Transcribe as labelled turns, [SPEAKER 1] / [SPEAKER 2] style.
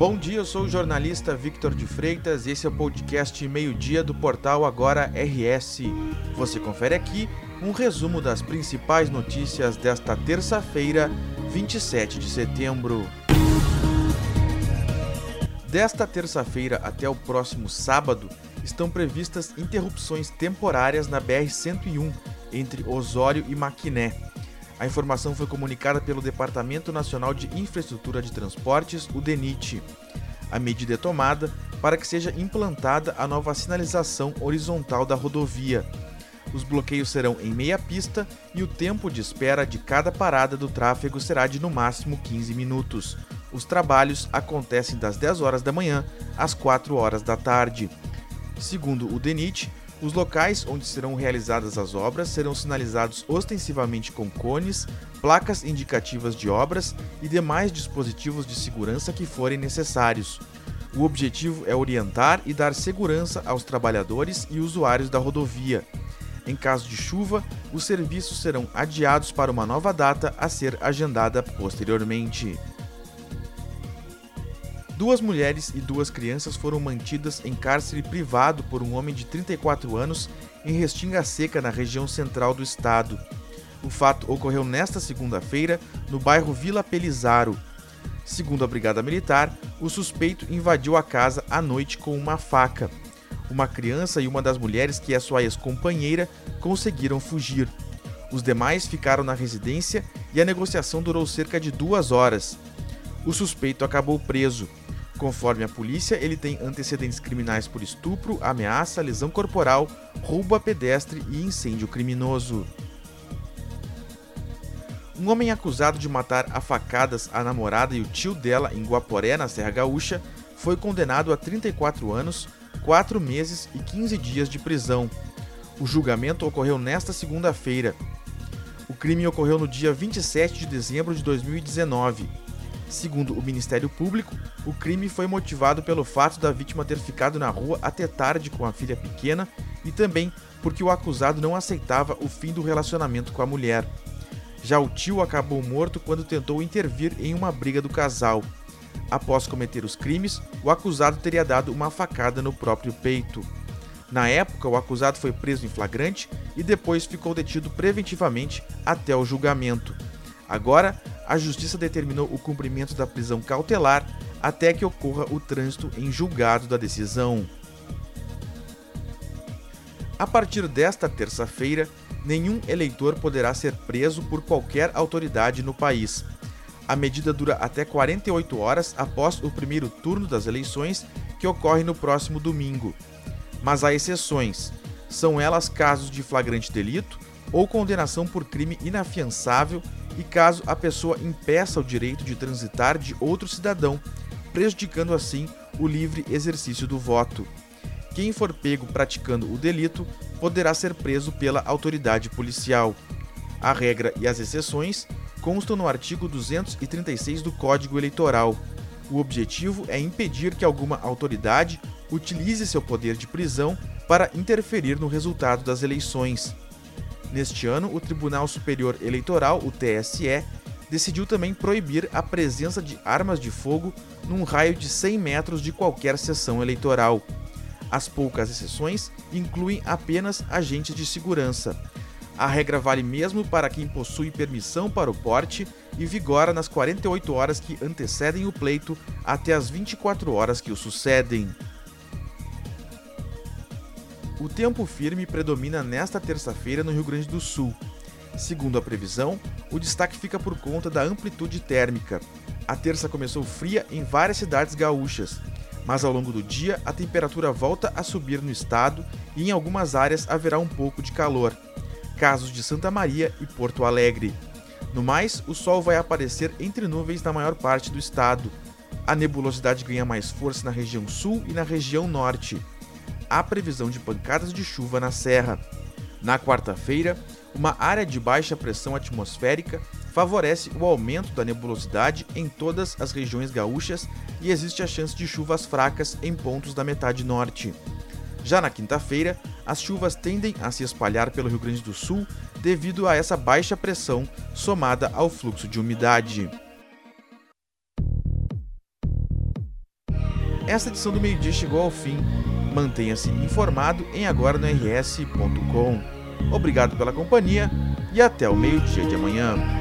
[SPEAKER 1] Bom dia, eu sou o jornalista Victor de Freitas e esse é o podcast Meio-Dia do portal Agora RS. Você confere aqui um resumo das principais notícias desta terça-feira, 27 de setembro. Desta terça-feira até o próximo sábado, estão previstas interrupções temporárias na BR-101 entre Osório e Maquiné. A informação foi comunicada pelo Departamento Nacional de Infraestrutura de Transportes, o DENIT. A medida é tomada para que seja implantada a nova sinalização horizontal da rodovia. Os bloqueios serão em meia pista e o tempo de espera de cada parada do tráfego será de no máximo 15 minutos. Os trabalhos acontecem das 10 horas da manhã às 4 horas da tarde. Segundo o DENIT, os locais onde serão realizadas as obras serão sinalizados ostensivamente com cones, placas indicativas de obras e demais dispositivos de segurança que forem necessários. O objetivo é orientar e dar segurança aos trabalhadores e usuários da rodovia. Em caso de chuva, os serviços serão adiados para uma nova data a ser agendada posteriormente. Duas mulheres e duas crianças foram mantidas em cárcere privado por um homem de 34 anos em Restinga Seca, na região central do estado. O fato ocorreu nesta segunda-feira no bairro Vila Pelizaro. Segundo a Brigada Militar, o suspeito invadiu a casa à noite com uma faca. Uma criança e uma das mulheres, que é sua ex-companheira, conseguiram fugir. Os demais ficaram na residência e a negociação durou cerca de duas horas. O suspeito acabou preso. Conforme a polícia, ele tem antecedentes criminais por estupro, ameaça, lesão corporal, roubo a pedestre e incêndio criminoso. Um homem acusado de matar a facadas a namorada e o tio dela em Guaporé, na Serra Gaúcha, foi condenado a 34 anos, 4 meses e 15 dias de prisão. O julgamento ocorreu nesta segunda-feira. O crime ocorreu no dia 27 de dezembro de 2019. Segundo o Ministério Público, o crime foi motivado pelo fato da vítima ter ficado na rua até tarde com a filha pequena e também porque o acusado não aceitava o fim do relacionamento com a mulher. Já o tio acabou morto quando tentou intervir em uma briga do casal. Após cometer os crimes, o acusado teria dado uma facada no próprio peito. Na época, o acusado foi preso em flagrante e depois ficou detido preventivamente até o julgamento. Agora, a Justiça determinou o cumprimento da prisão cautelar até que ocorra o trânsito em julgado da decisão. A partir desta terça-feira, nenhum eleitor poderá ser preso por qualquer autoridade no país. A medida dura até 48 horas após o primeiro turno das eleições, que ocorre no próximo domingo. Mas há exceções. São elas casos de flagrante delito ou condenação por crime inafiançável e caso a pessoa impeça o direito de transitar de outro cidadão, prejudicando assim o livre exercício do voto. Quem for pego praticando o delito poderá ser preso pela autoridade policial. A regra e as exceções constam no artigo 236 do Código Eleitoral. O objetivo é impedir que alguma autoridade utilize seu poder de prisão para interferir no resultado das eleições. Neste ano, o Tribunal Superior Eleitoral, o TSE, decidiu também proibir a presença de armas de fogo num raio de 100 metros de qualquer sessão eleitoral. As poucas exceções incluem apenas agentes de segurança. A regra vale mesmo para quem possui permissão para o porte e vigora nas 48 horas que antecedem o pleito até as 24 horas que o sucedem. O tempo firme predomina nesta terça-feira no Rio Grande do Sul. Segundo a previsão, o destaque fica por conta da amplitude térmica. A terça começou fria em várias cidades gaúchas, mas ao longo do dia a temperatura volta a subir no estado e em algumas áreas haverá um pouco de calor. Casos de Santa Maria e Porto Alegre. No mais, o sol vai aparecer entre nuvens na maior parte do estado. A nebulosidade ganha mais força na região sul e na região norte há previsão de pancadas de chuva na Serra. Na quarta-feira, uma área de baixa pressão atmosférica favorece o aumento da nebulosidade em todas as regiões gaúchas e existe a chance de chuvas fracas em pontos da metade norte. Já na quinta-feira, as chuvas tendem a se espalhar pelo Rio Grande do Sul devido a essa baixa pressão somada ao fluxo de umidade. essa edição do meio-dia chegou ao fim. Mantenha-se informado em agora no rs.com. Obrigado pela companhia e até o meio-dia de amanhã.